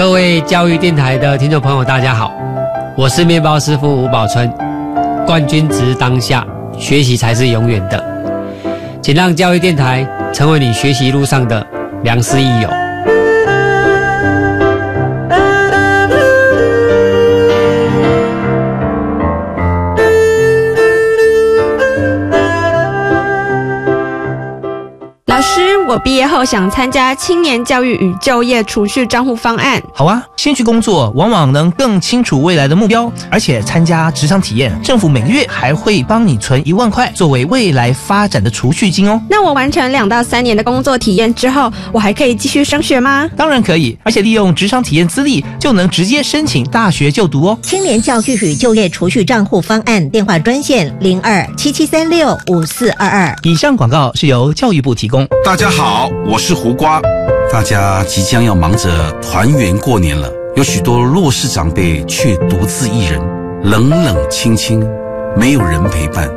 各位教育电台的听众朋友，大家好，我是面包师傅吴宝春。冠军值当下，学习才是永远的。请让教育电台成为你学习路上的良师益友。我毕业后想参加青年教育与就业储蓄账户方案。好啊，先去工作，往往能更清楚未来的目标，而且参加职场体验，政府每个月还会帮你存一万块作为未来发展的储蓄金哦。那我完成两到三年的工作体验之后，我还可以继续升学吗？当然可以，而且利用职场体验资历就能直接申请大学就读哦。青年教育与就业储蓄账户方案电话专线零二七七三六五四二二。以上广告是由教育部提供。大家好。好，我是胡瓜。大家即将要忙着团圆过年了，有许多弱势长辈却独自一人，冷冷清清，没有人陪伴。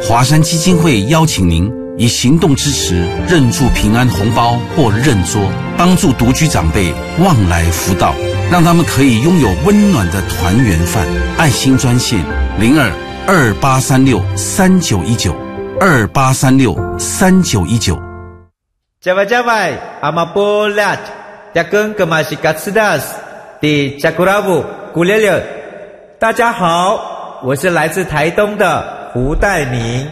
华山基金会邀请您以行动支持认住平安红包或认桌，帮助独居长辈旺来福到，让他们可以拥有温暖的团圆饭。爱心专线零二二八三六三九一九二八三六三九一九。加外加外，阿玛波拉，扎根格玛西卡斯达斯，的扎古拉布古列列。大家好，我是来自台东的胡代明，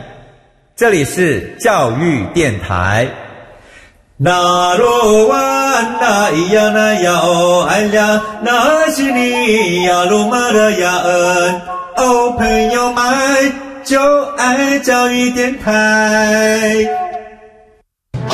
这里是教育电台。那罗哇那咿呀那呀哦哎呀，那是你呀鲁玛的呀恩哦，朋友们就爱教育电台。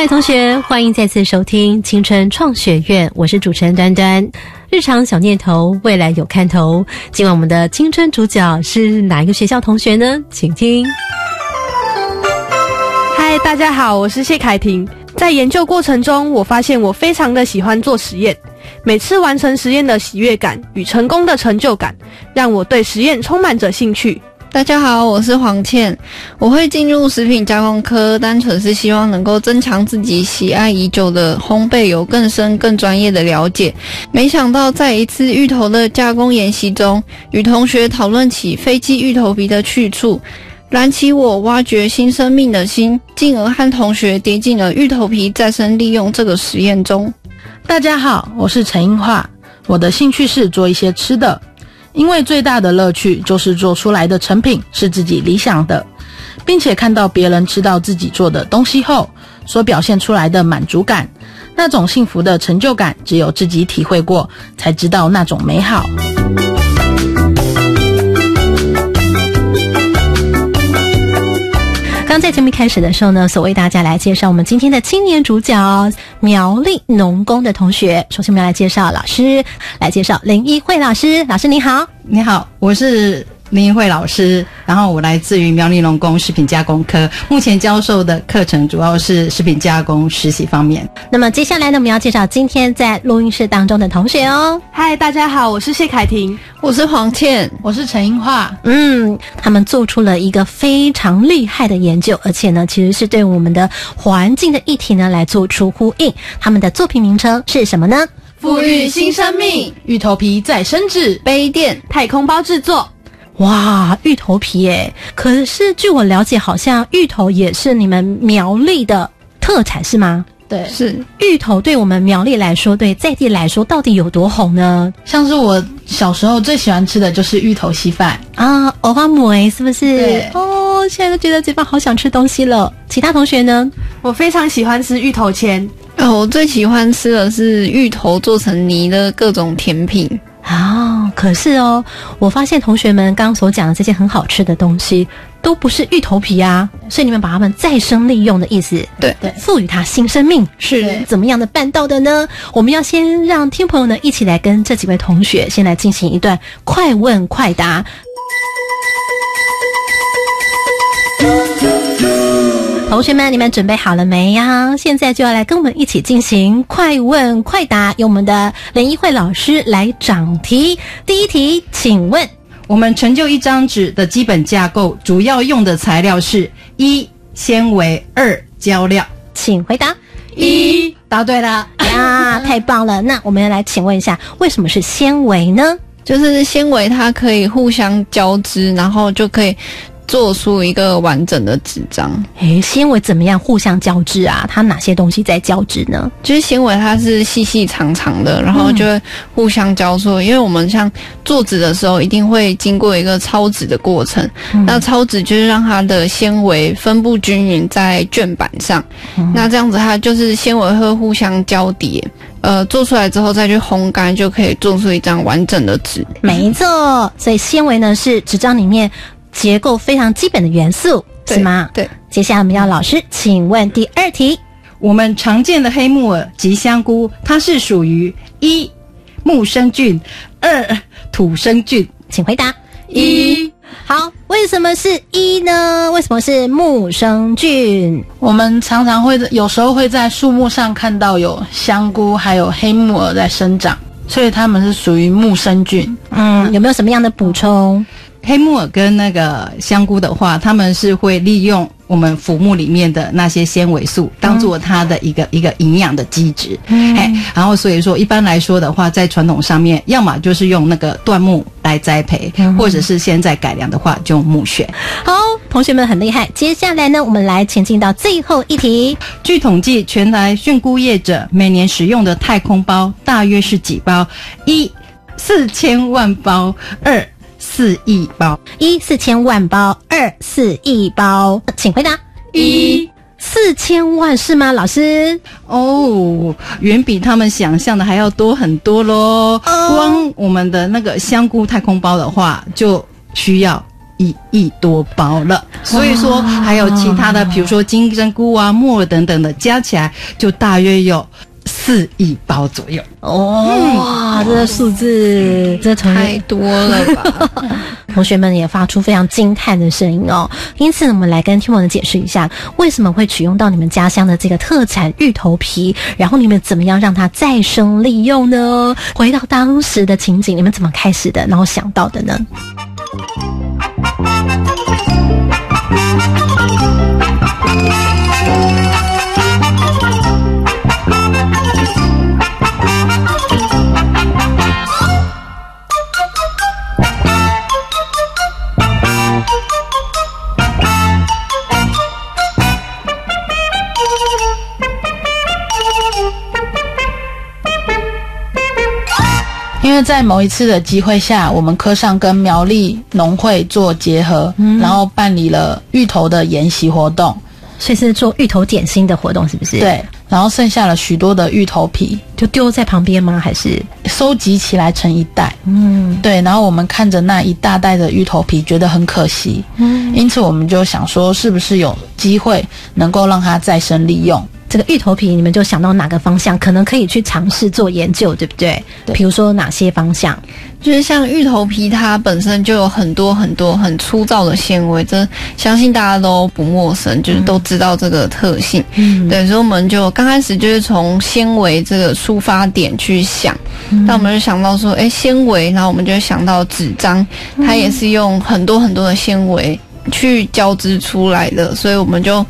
嗨，同学，欢迎再次收听青春创学院，我是主持人端端。日常小念头，未来有看头。今晚我们的青春主角是哪一个学校同学呢？请听。嗨，大家好，我是谢凯婷。在研究过程中，我发现我非常的喜欢做实验，每次完成实验的喜悦感与成功的成就感，让我对实验充满着兴趣。大家好，我是黄倩。我会进入食品加工科，单纯是希望能够增强自己喜爱已久的烘焙，有更深、更专业的了解。没想到在一次芋头的加工研习中，与同学讨论起飞机芋头皮的去处，燃起我挖掘新生命的心，进而和同学跌进了芋头皮再生利用这个实验中。大家好，我是陈英化，我的兴趣是做一些吃的。因为最大的乐趣就是做出来的成品是自己理想的，并且看到别人吃到自己做的东西后所表现出来的满足感，那种幸福的成就感，只有自己体会过才知道那种美好。刚在节目一开始的时候呢，所为大家来介绍我们今天的青年主角苗栗农工的同学。首先，我们要来介绍老师，来介绍林一慧老师。老师你好，你好，我是。林英慧老师，然后我来自于苗栗农工食品加工科，目前教授的课程主要是食品加工实习方面。那么接下来呢，我们要介绍今天在录音室当中的同学哦。嗨，大家好，我是谢凯婷，我是黄倩，我是陈英化。嗯，他们做出了一个非常厉害的研究，而且呢，其实是对我们的环境的议题呢来做出呼应。他们的作品名称是什么呢？富裕新生命，芋头皮再生制杯垫太空包制作。哇，芋头皮诶！可是据我了解，好像芋头也是你们苗栗的特产，是吗？对，是芋头对我们苗栗来说，对在地来说，到底有多红呢？像是我小时候最喜欢吃的就是芋头稀饭啊，藕花梅是不是？对哦，现在都觉得嘴巴好想吃东西了。其他同学呢？我非常喜欢吃芋头签哦，我最喜欢吃的是芋头做成泥的各种甜品。哦，可是哦，我发现同学们刚刚所讲的这些很好吃的东西，都不是芋头皮啊，所以你们把它们再生利用的意思，对对，赋予它新生命是怎么样的办到的呢？我们要先让听众朋友呢一起来跟这几位同学先来进行一段快问快答。同学们，你们准备好了没呀？现在就要来跟我们一起进行快问快答，由我们的联谊会老师来掌题。第一题，请问我们成就一张纸的基本架构，主要用的材料是一纤维，二胶料。请回答。一，答对了 呀，太棒了！那我们来请问一下，为什么是纤维呢？就是纤维它可以互相交织，然后就可以。做出一个完整的纸张。诶，纤维怎么样互相交织啊？它哪些东西在交织呢？就是纤维它是细细长长的，然后就会互相交错。因为我们像做纸的时候，一定会经过一个超纸的过程。那超纸就是让它的纤维分布均匀在卷板上。那这样子它就是纤维会互相交叠。呃，做出来之后再去烘干，就可以做出一张完整的纸。没错，所以纤维呢是纸张里面。结构非常基本的元素是吗？对。接下来我们要老师，请问第二题：我们常见的黑木耳及香菇，它是属于一木生菌，二土生菌，请回答。一。好，为什么是一呢？为什么是木生菌？我们常常会有时候会在树木上看到有香菇还有黑木耳在生长，所以它们是属于木生菌。嗯，有没有什么样的补充？黑木耳跟那个香菇的话，他们是会利用我们腐木里面的那些纤维素，当做它的一个一个营养的基质。哎，然后所以说一般来说的话，在传统上面，要么就是用那个椴木来栽培，或者是现在改良的话，就用木屑。好，同学们很厉害。接下来呢，我们来前进到最后一题。据统计，全台菌菇业者每年使用的太空包大约是几包？一四千万包，二。四亿包，一四千万包，二四亿包，请回答。一四千万是吗？老师？哦，远比他们想象的还要多很多喽。光我们的那个香菇太空包的话，就需要一亿多包了。所以说，还有其他的，比如说金针菇啊、木耳等等的，加起来就大约有。四亿包左右哦，哇，这个数字这太多了吧？同学们也发出非常惊叹的声音哦。因此，我们来跟听众们解释一下，为什么会取用到你们家乡的这个特产芋头皮，然后你们怎么样让它再生利用呢？回到当时的情景，你们怎么开始的，然后想到的呢？在某一次的机会下，我们科上跟苗栗农会做结合，然后办理了芋头的研习活动，所以是做芋头点心的活动，是不是？对。然后剩下了许多的芋头皮，就丢在旁边吗？还是收集起来成一袋？嗯，对。然后我们看着那一大袋的芋头皮，觉得很可惜。嗯，因此我们就想说，是不是有机会能够让它再生利用？这个芋头皮，你们就想到哪个方向可能可以去尝试做研究，对不对？对。比如说哪些方向？就是像芋头皮，它本身就有很多很多很粗糙的纤维，这相信大家都不陌生，就是都知道这个特性。嗯。对，所以我们就刚开始就是从纤维这个出发点去想，那我们就想到说，哎，纤维，然后我们就想到纸张，它也是用很多很多的纤维去交织出来的，所以我们就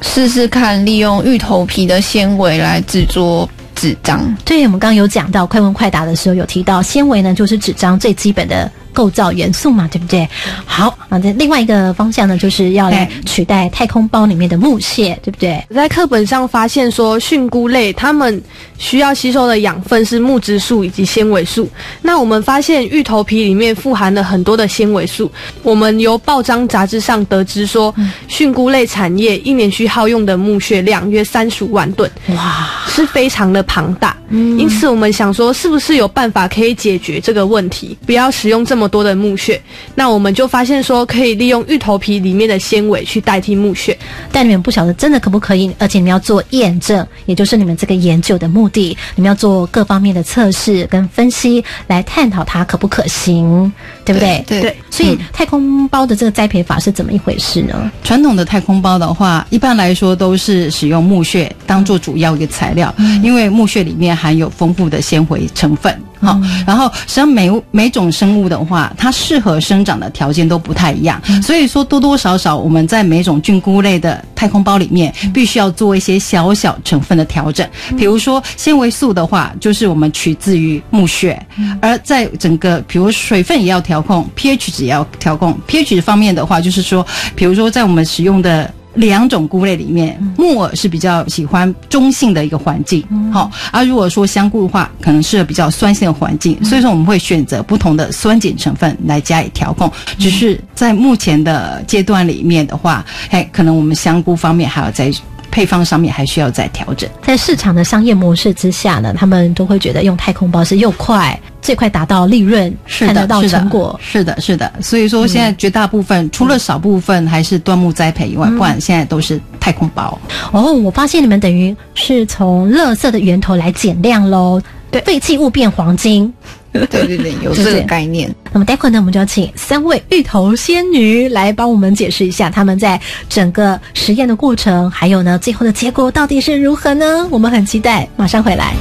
试试看利用芋头皮的纤维来制作纸张。对，我们刚刚有讲到快问快答的时候有提到，纤维呢就是纸张最基本的。构造元素嘛，对不对？好，那这另外一个方向呢，就是要来取代太空包里面的木屑，对不对？在课本上发现说，菌菇类它们需要吸收的养分是木质素以及纤维素。那我们发现芋头皮里面富含了很多的纤维素。我们由报章杂志上得知说，菌菇类产业一年需耗用的木屑量约三十五万吨，哇，是非常的庞大。因此我们想说，是不是有办法可以解决这个问题，不要使用这么多的木屑？那我们就发现说，可以利用芋头皮里面的纤维去代替木屑。但你们不晓得真的可不可以，而且你们要做验证，也就是你们这个研究的目的，你们要做各方面的测试跟分析，来探讨它可不可行，对不对？对对所以嗯太空包的这个栽培法是怎么一回事呢？传统的太空包的话，一般来说都是使用木屑当做主要一个材料，因为木屑里面含有丰富的纤维成分。好、然后实际上每每种生物的话，它适合生长的条件都不太一样，所以说多多少少我们在每种菌菇类的太空包里面，必须要做一些小小成分的调整。比如说纤维素的话，就是我们取自于木屑，而在整个比如水分也要调控，pH 值也要调控。pH 方面的话，就是说，比如说在我们使用的。两种菇类里面，木耳是比较喜欢中性的一个环境，好、而如果说香菇的话，可能适合比较酸性的环境，所以说我们会选择不同的酸碱成分来加以调控。只是在目前的阶段里面的话，哎，可能我们香菇方面还要在配方上面还需要再调整。在市场的商业模式之下呢，他们都会觉得用太空包是又快，最快达到利润，看得到是成果。是的，是的。所以说，现在绝大部分、除了少部分还是端木栽培以外，不然现在都是太空包。哦，我发现你们等于是从垃圾的源头来减量喽，对，废弃物变黄金。对对对，有这个概念。那么待会儿呢，我们就要请三位芋头仙女来帮我们解释一下他们在整个实验的过程，还有呢最后的结果到底是如何呢？我们很期待，马上回来。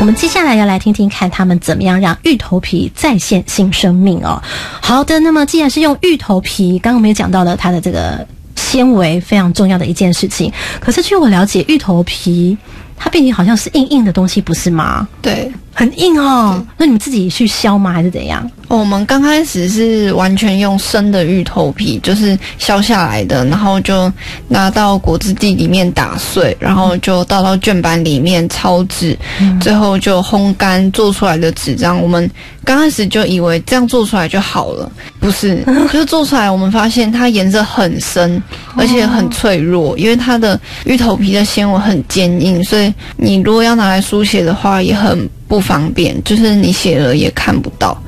我们接下来要来听听看他们怎么样让芋头皮再现新生命哦。好的，那么既然是用芋头皮，刚刚我们也讲到了它的这个纤维非常重要的一件事情。可是据我了解，芋头皮它毕竟好像是硬硬的东西，不是吗？对，很硬哦。那你们自己去削吗，还是怎样？我们刚开始是完全用生的芋头皮，就是削下来的，然后就拿到果汁机里面打碎，然后就倒到卷板里面抄纸，最后就烘干做出来的纸张。我们刚开始就以为这样做出来就好了，不是，就是做出来我们发现它颜色很深，而且很脆弱，因为它的芋头皮的纤维很坚硬，所以你如果要拿来书写的话也很不方便，就是你写了也看不到。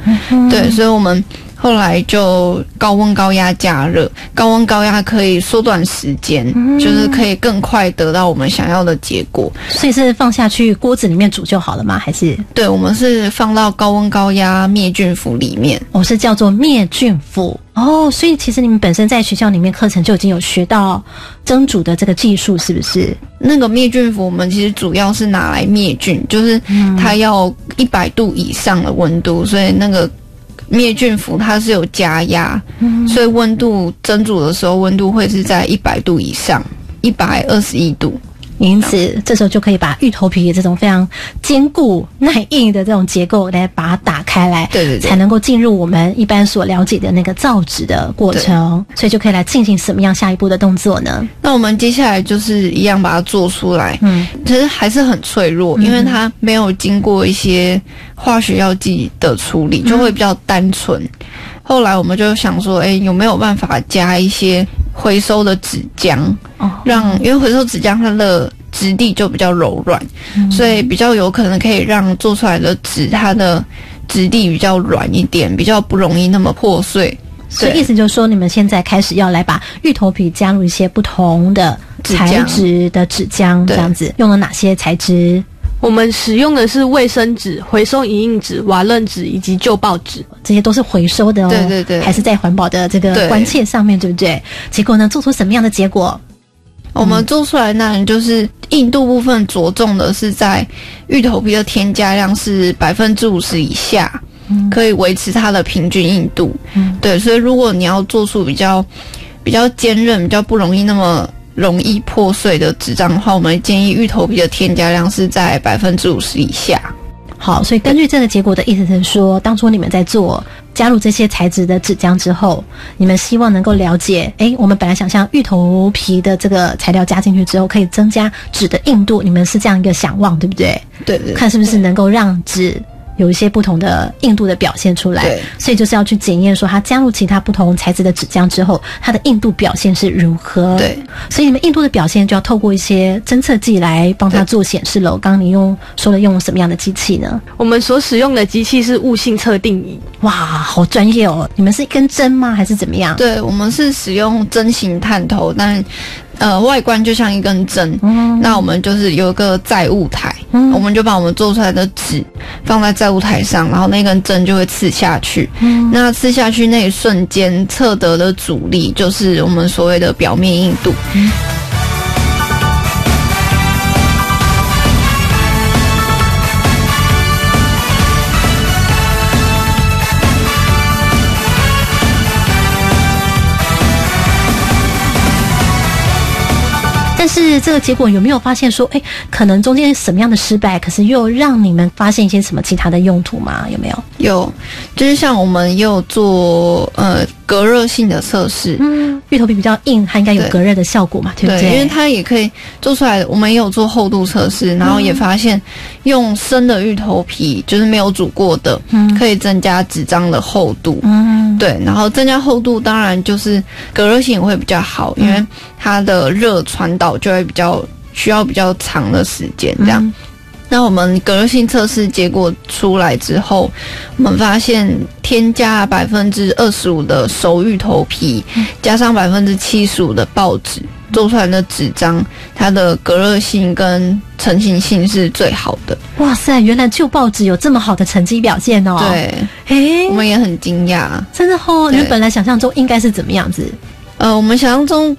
对，所以我们后来就高温高压加热，高温高压可以缩短时间，就是可以更快得到我们想要的结果。所以是放下去锅子里面煮就好了吗？还是？对，我们是放到高温高压灭菌釜里面。哦，是叫做灭菌釜哦。所以其实你们本身在学校里面课程就已经有学到蒸煮的这个技术，是不是？那个灭菌釜，我们其实主要是拿来灭菌，就是它要一百度以上的温度，所以那个灭菌服它是有加压，所以温度蒸煮的时候温度会是在一百度以上，一百二十一度。因此，这时候就可以把芋头皮这种非常坚固耐硬的这种结构来把它打开来，对对对。才能够进入我们一般所了解的那个造纸的过程，所以就可以来进行什么样下一步的动作呢？那我们接下来就是一样把它做出来，嗯，其实还是很脆弱，因为它没有经过一些化学药剂的处理，就会比较单纯。后来我们就想说，哎，有没有办法加一些回收的纸浆，让因为回收纸浆它的质地就比较柔软，所以比较有可能可以让做出来的纸它的质地比较软一点，比较不容易那么破碎。所以意思就是说，你们现在开始要来把芋头皮加入一些不同的材质的纸浆，这样子用了哪些材质？我们使用的是卫生纸、回收影印纸、瓦楞纸以及旧报纸，这些都是回收的哦。对对对还是在环保的这个对关切上面，对不对？结果呢，做出什么样的结果？我们做出来那就是硬度部分着重的是在芋头皮的添加量是百分之五十以下，可以维持它的平均硬度。对，所以如果你要做出比较比较坚韧、比较不容易那么容易破碎的纸张的话，我们建议芋头皮的添加量是在百分之五十以下。好，所以根据这个结果的意思是说，当初你们在做加入这些材质的纸浆之后，你们希望能够了解，诶，我们本来想象芋头皮的这个材料加进去之后，可以增加纸的硬度，你们是这样一个想望，对不对？对对，看是不是能够让纸。有一些不同的硬度的表现出来，所以就是要去检验说它加入其他不同材质的纸浆之后，它的硬度表现是如何。对，所以你们硬度的表现就要透过一些侦测剂来帮它做显示了。刚刚你用说了用什么样的机器呢？我们所使用的机器是物性测定仪。哇，好专业哦！你们是一根针吗？还是怎么样？对，我们是使用针形探头，但。呃，外观就像一根针，那我们就是有一个载物台，我们就把我们做出来的纸放在载物台上，然后那根针就会刺下去。那刺下去那一瞬间测得的阻力，就是我们所谓的表面硬度。是这个结果有没有发现说，哎，可能中间什么样的失败，可是又让你们发现一些什么其他的用途吗？有没有？有，就是像我们也有做呃隔热性的测试，嗯，芋头皮比较硬，它应该有隔热的效果嘛，对不对？因为它也可以做出来。我们也有做厚度测试，然后也发现用生的芋头皮，就是没有煮过的，嗯，可以增加纸张的厚度，嗯，对，然后增加厚度，当然就是隔热性也会比较好，因为它的热传导。就会比较需要比较长的时间，这样。那我们隔热性测试结果出来之后，我们发现添加百分之二十五的熟芋头皮，加上百分之七十五的报纸做出来的纸张，它的隔热性跟成型性是最好的。哇塞，原来旧报纸有这么好的成绩表现哦！对，哎，我们也很惊讶，真的哦。你们本来想象中应该是怎么样子？呃，我们想象中。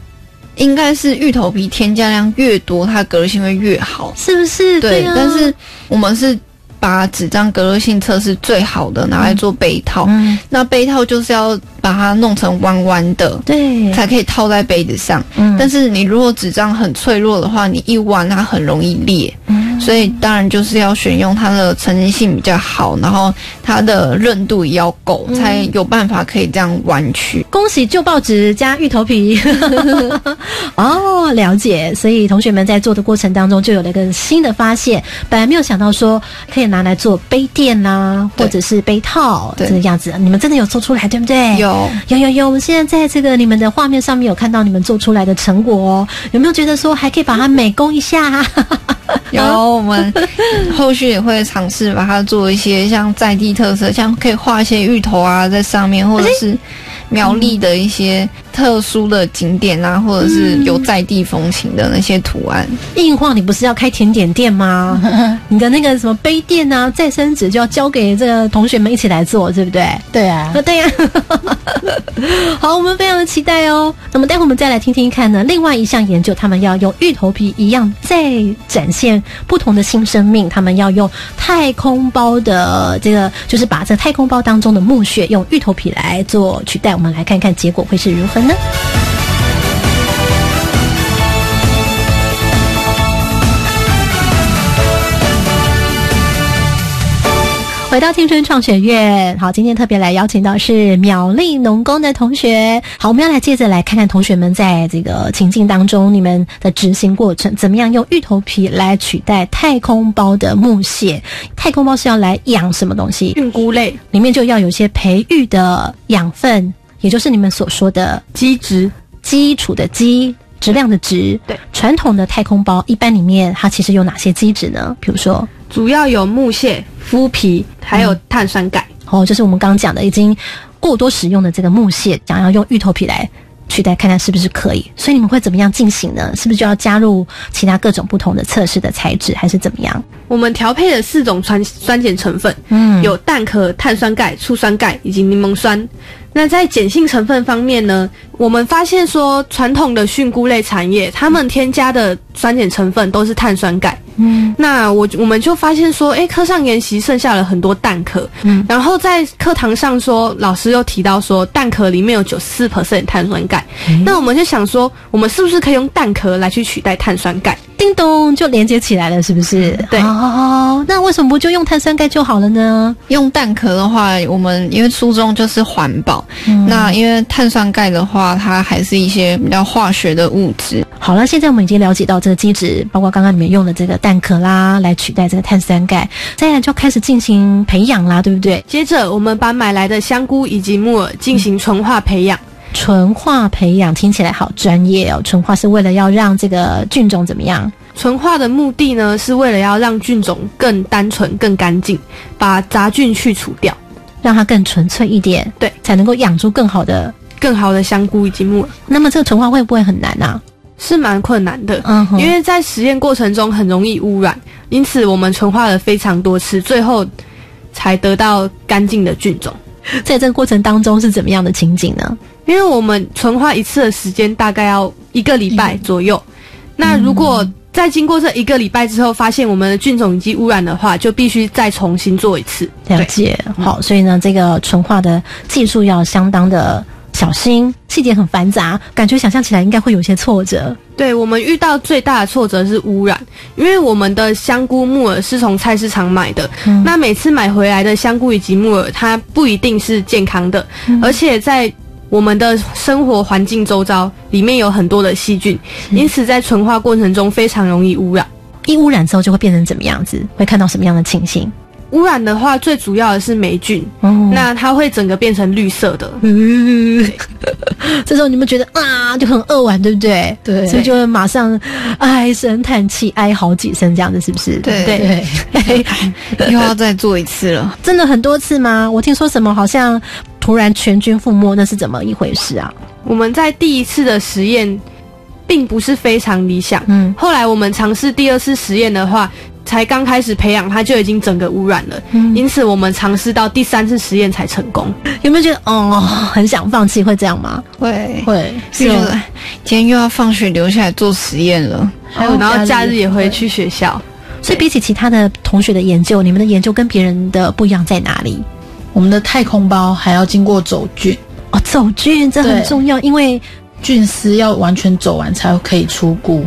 应该是芋头皮添加量越多，它隔热性会越好，是不是？对，但是我们是把纸张隔热性测试最好的拿来做被套，那被套就是要把它弄成弯弯的，对，才可以套在杯子上。嗯但是你如果纸张很脆弱的话，你一弯它很容易裂。嗯所以当然就是要选用它的成型性比较好，然后它的韧度也要够，才有办法可以这样弯曲。恭喜旧报纸加芋头皮 哦，了解。所以同学们在做的过程当中就有了一个新的发现，本来没有想到说可以拿来做杯垫啦，或者是杯套这个样子。你们真的有做出来，对不对？有有有有。我们现在在这个你们的画面上面有看到你们做出来的成果哦，有没有觉得说还可以把它美工一下？啊有，我们后续也会尝试把它做一些像在地特色，像可以画一些芋头啊在上面，或者是苗栗的一些。特殊的景点啊，或者是有在地风情的那些图案。硬化，你不是要开甜点店吗？你的那个什么杯垫啊、再生纸就要交给这个同学们一起来做，对不对？对啊，对呀。好，我们非常的期待哦。那么待会我们再来听听看呢，另外一项研究，他们要用芋头皮一样再展现不同的新生命。他们要用太空包的这个，就是把这太空包当中的木屑用芋头皮来做取代。我们来看看结果会是如何。呢？回到青春创学院，好，今天特别来邀请到是苗栗农工的同学。好，我们要来接着来看看同学们在这个情境当中，你们的执行过程怎么样？用芋头皮来取代太空包的木屑，太空包是要来养什么东西？菌菇类，里面就要有些培育的养分。也就是你们所说的基质，基础的基，质量的质。对，传统的太空包一般里面它其实有哪些基质呢？比如说，主要有木屑、麸皮，还有碳酸钙。哦，就是我们刚刚讲的已经过多使用的这个木屑，想要用芋头皮来取代，看看是不是可以。所以你们会怎么样进行呢？是不是就要加入其他各种不同的测试的材质，还是怎么样？我们调配了四种酸酸碱成分，嗯，有蛋壳、碳酸钙、醋酸钙以及柠檬酸。那在碱性成分方面呢，我们发现说，传统的菌菇类产业，他们添加的酸碱成分都是碳酸钙。嗯，那我我们就发现说，哎，课上研习剩下了很多蛋壳。嗯，然后在课堂上说，老师又提到说，蛋壳里面有九十四 percent 碳酸钙。那我们就想说，我们是不是可以用蛋壳来去取代碳酸钙？叮咚就连接起来了，是不是？对哦，那为什么不就用碳酸钙就好了呢？用蛋壳的话，我们因为初衷就是环保，嗯那因为碳酸钙的话，它还是一些比较化学的物质。好了，现在我们已经了解到这个机制，包括刚刚你们用的这个蛋壳啦，来取代这个碳酸钙，再来就开始进行培养啦，对不对？接着我们把买来的香菇以及木耳进行纯化培养。纯化培养听起来好专业哦，纯化是为了要让这个菌种怎么样？纯化的目的呢，是为了要让菌种更单纯、更干净，把杂菌去除掉，让它更纯粹一点，对，才能够养出更好的、更好的香菇以及木耳。那么这个纯化会不会很难啊？是蛮困难的，嗯因为在实验过程中很容易污染，因此我们纯化了非常多次，最后才得到干净的菌种。在这个过程当中是怎么样的情景呢？因为我们纯化一次的时间大概要一个礼拜左右，那如果在经过这一个礼拜之后，发现我们的菌种已经污染的话，就必须再重新做一次。了解，好，所以呢，这个纯化的技术要相当的小心，细节很繁杂，感觉想象起来应该会有一些挫折。对我们遇到最大的挫折是污染，因为我们的香菇、木耳是从菜市场买的，嗯那每次买回来的香菇以及木耳，它不一定是健康的，而且在我们的生活环境周遭里面有很多的细菌，因此在纯化过程中非常容易污染。一污染之后就会变成怎么样子？会看到什么样的情形？污染的话，最主要的是霉菌，哦那它会整个变成绿色的。嗯，这时候你们觉得啊，就很扼腕，对不对？对所以就会马上唉声叹气，哀好几声，这样子是不是？对对，又要再做一次了。真的很多次吗？我听说什么好像突然全军覆没，那是怎么一回事啊？我们在第一次的实验并不是非常理想，嗯，后来我们尝试第二次实验的话，才刚开始培养它就已经整个污染了，嗯因此我们尝试到第三次实验才成功。有没有觉得哦，很想放弃？会这样吗？会会，就觉得哎今天又要放学留下来做实验了，还有，然后假日也会去学校。所以比起其他的同学的研究，你们的研究跟别人的不一样在哪里？我们的太空包还要经过走菌，哦，走菌这很重要，因为菌丝要完全走完才可以出菇，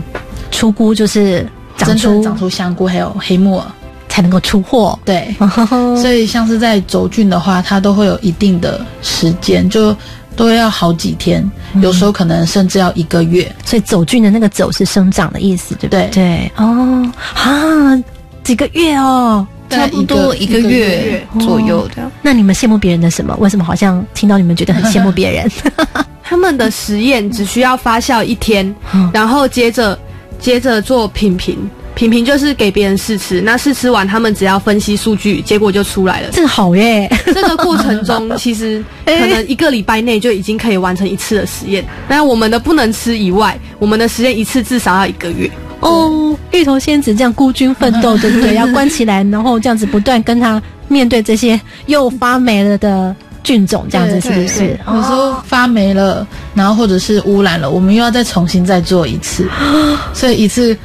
出菇就是长出长出香菇还有黑木耳。才能够出货。对，所以像是在走菌的话，它都会有一定的时间，就都要好几天，有时候可能甚至要一个月。所以走菌的那个“走”是生长的意思，对不对？对对哦，啊，几个月哦。差不多一个月左右这样。那你们羡慕别人的什么？为什么好像听到你们觉得很羡慕别人？他们的实验只需要发酵一天，嗯然后接着接着做品评。品评就是给别人试吃，那试吃完他们只要分析数据，结果就出来了。正好耶！这个过程中，其实可能一个礼拜内就已经可以完成一次的实验。那我们的不能吃以外，我们的实验一次至少要一个月。哦，芋头仙子这样孤军奋斗，对不对？要关起来，然后这样子不断跟他面对这些又发霉了的菌种，这样子是不是？有时候发霉了，然后或者是污染了，我们又要再重新再做一次，所以一次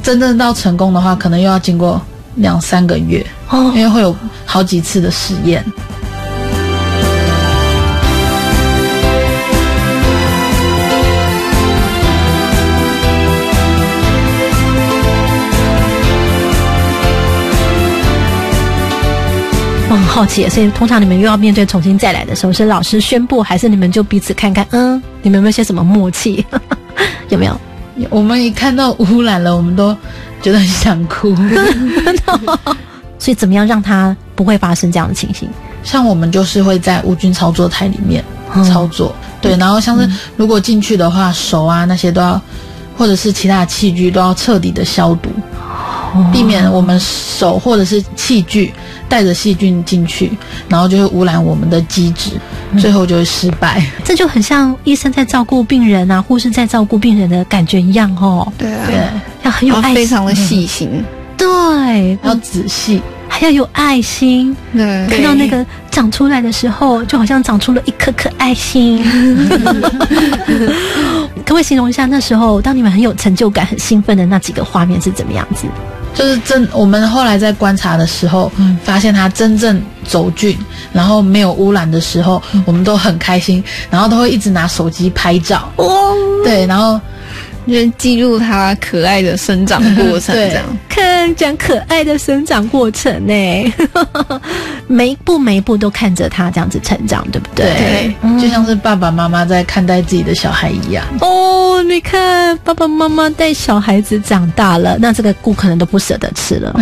真正到成功的话，可能又要经过两三个月，哦因为会有好几次的实验。我很好奇，所以通常你们又要面对重新再来的时候，是老师宣布，还是你们就彼此看看，嗯，你们有没有些什么默契？有没有？我们一看到污染了，我们都觉得很想哭。所以怎么样让它不会发生这样的情形？像我们就是会在无菌操作台里面嗯操作，对，然后像是如果进去的话，手啊那些都要，或者是其他的器具都要彻底的消毒，避免我们手或者是器具带着细菌进去，然后就会污染我们的机质，最后就会失败。这就很像医生在照顾病人啊，护士在照顾病人的感觉一样哦。对啊，对，要很有爱心，非常的细心。对，要仔细，还要有爱心。对，看到那个长出来的时候，就好像长出了一颗颗爱心。可不可以形容一下那时候，当你们很有成就感、很兴奋的那几个画面是怎么样子？就是真，我们后来在观察的时候，发现它真正走菌，然后没有污染的时候，我们都很开心，然后都会一直拿手机拍照。哦，对，然后就是记录它可爱的生长过程，这样。看讲可爱的生长过程呢，每一步每一步都看着它这样子成长，对不对？对，就像是爸爸妈妈在看待自己的小孩一样。哦，你看爸爸妈妈带小孩子长大了，那这个菇可能都不舍得吃了。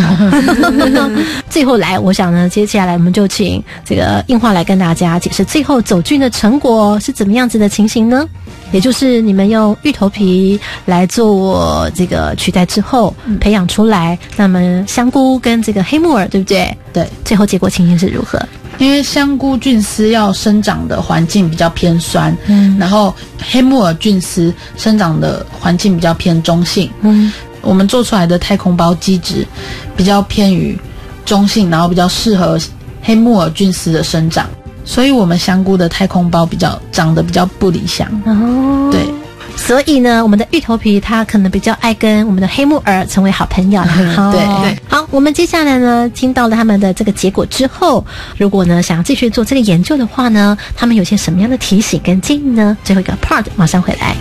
最后来，我想呢，接下来我们就请这个硬化来跟大家解释最后走菌的成果是怎么样子的情形呢？也就是你们用芋头皮来做这个取代之后，培养出来，那么香菇跟这个黑木耳，对不对？对，最后结果情形是如何？因为香菇菌丝要生长的环境比较偏酸，嗯，然后黑木耳菌丝生长的环境比较偏中性，嗯，我们做出来的太空包基质比较偏于中性，然后比较适合黑木耳菌丝的生长。所以，我们香菇的太空包比较长得比较不理想哦。对，所以呢，我们的芋头皮它可能比较爱跟我们的黑木耳成为好朋友。对对，好，我们接下来呢，听到了他们的这个结果之后，如果呢想要继续做这个研究的话呢，他们有些什么样的提醒跟建议呢？最后一个 part 马上回来。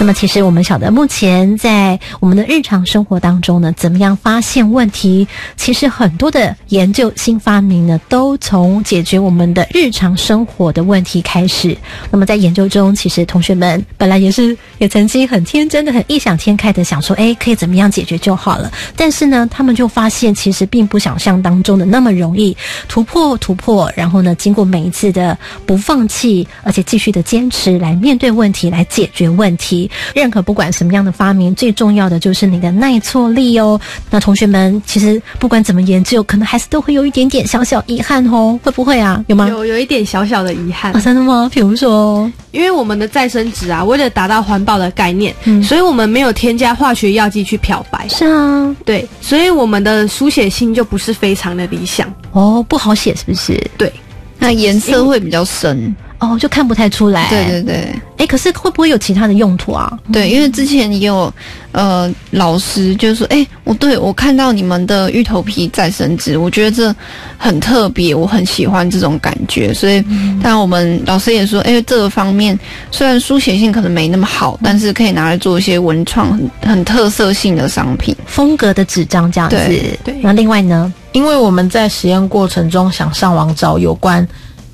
那么，其实我们晓得，目前在我们的日常生活当中呢，怎么样发现问题？其实很多的研究新发明呢，都从解决我们的日常生活的问题开始。那么在研究中，其实同学们本来也是也曾经很天真的、很异想天开的想说，哎，可以怎么样解决就好了。但是呢，他们就发现，其实并不想象当中的那么容易突破突破。然后呢，经过每一次的不放弃，而且继续的坚持来面对问题，来解决问题。任何不管什么样的发明，最重要的就是你的耐挫力哦。那同学们，其实不管怎么研究，可能还是都会有一点点小小遗憾哦。会不会啊？有吗？有有一点小小的遗憾。真的吗？比如说，因为我们的再生纸啊，为了达到环保的概念，所以我们没有添加化学药剂去漂白。是啊，对，所以我们的书写性就不是非常的理想哦，不好写是不是？对，那颜色会比较深。哦，就看不太出来。对对对，哎，可是会不会有其他的用途啊？对，因为之前也有呃老师就说，哎，我对我看到你们的芋头皮再生纸，我觉得这很特别，我很喜欢这种感觉。所以，但我们老师也说，哎，这个方面虽然书写性可能没那么好，但是可以拿来做一些文创很很特色性的商品，风格的纸张这样子。对，那另外呢，因为我们在实验过程中想上网找有关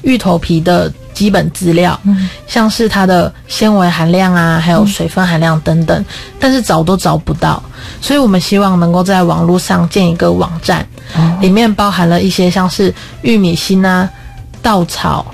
芋头皮的。基本资料，像是它的纤维含量啊，还有水分含量等等，但是找都找不到，所以我们希望能够在网络上建一个网站，里面包含了一些像是玉米芯啊、稻草、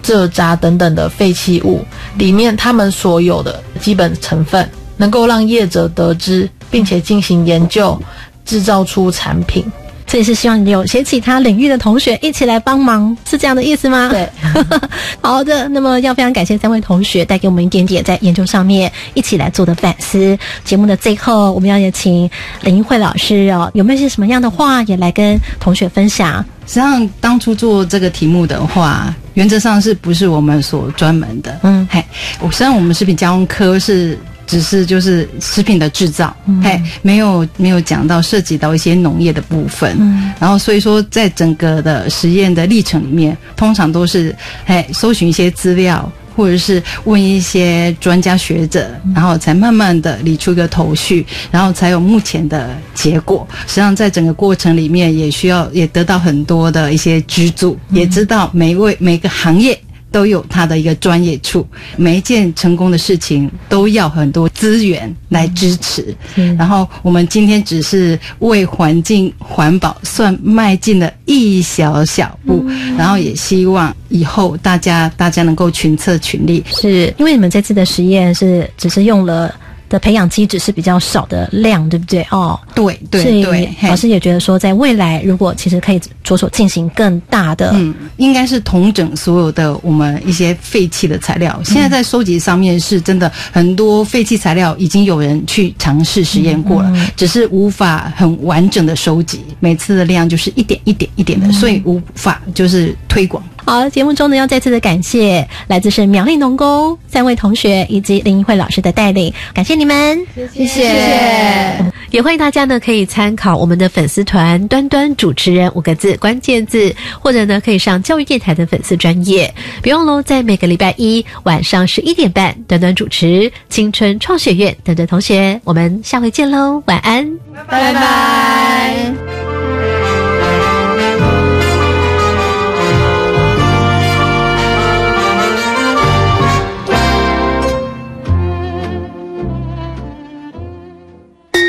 蔗渣等等的废弃物，里面他们所有的基本成分，能够让业者得知，并且进行研究，制造出产品。这也是希望有些其他领域的同学一起来帮忙，是这样的意思吗？对，好的。那么要非常感谢三位同学带给我们一点点在研究上面一起来做的反思。节目的最后，我们要也请林英慧老师哦，有没有些什么样的话也来跟同学分享？实际上，当初做这个题目的话，原则上是不是我们所专门的？嗯，嘿，我虽然我们食品加工科是。只是就是食品的制造，哎，没有没有讲到涉及到一些农业的部分，然后所以说在整个的实验的历程里面，通常都是哎搜寻一些资料，或者是问一些专家学者，然后才慢慢的理出一个头绪，然后才有目前的结果。实际上在整个过程里面，也需要也得到很多的一些资助，也知道每一位每个行业。都有他的一个专业处，每一件成功的事情都要很多资源来支持。然后我们今天只是为环境环保算迈进了一小小步，然后也希望以后大家大家能够群策群力。是因为你们这次的实验是只是用了。的培养基只是比较少的量，对不对？哦，对对对，老师也觉得说，在未来如果其实可以着手进行更大的，嗯，应该是同整所有的我们一些废弃的材料。现在在收集上面是真的很多废弃材料已经有人去尝试实验过了，只是无法很完整的收集，每次的量就是一点一点一点的，所以无法就是推广。好，节目中呢要再次的感谢来自是苗栗农工三位同学以及林一慧老师的带领，感谢你们，谢谢。也欢迎大家呢可以参考我们的粉丝团“端端主持人”五个字关键字，或者呢可以上教育电台的粉丝专业。别忘喽，在每个礼拜一晚上十一点半，端端主持青春创学院等等同学，我们下回见喽，晚安，拜拜。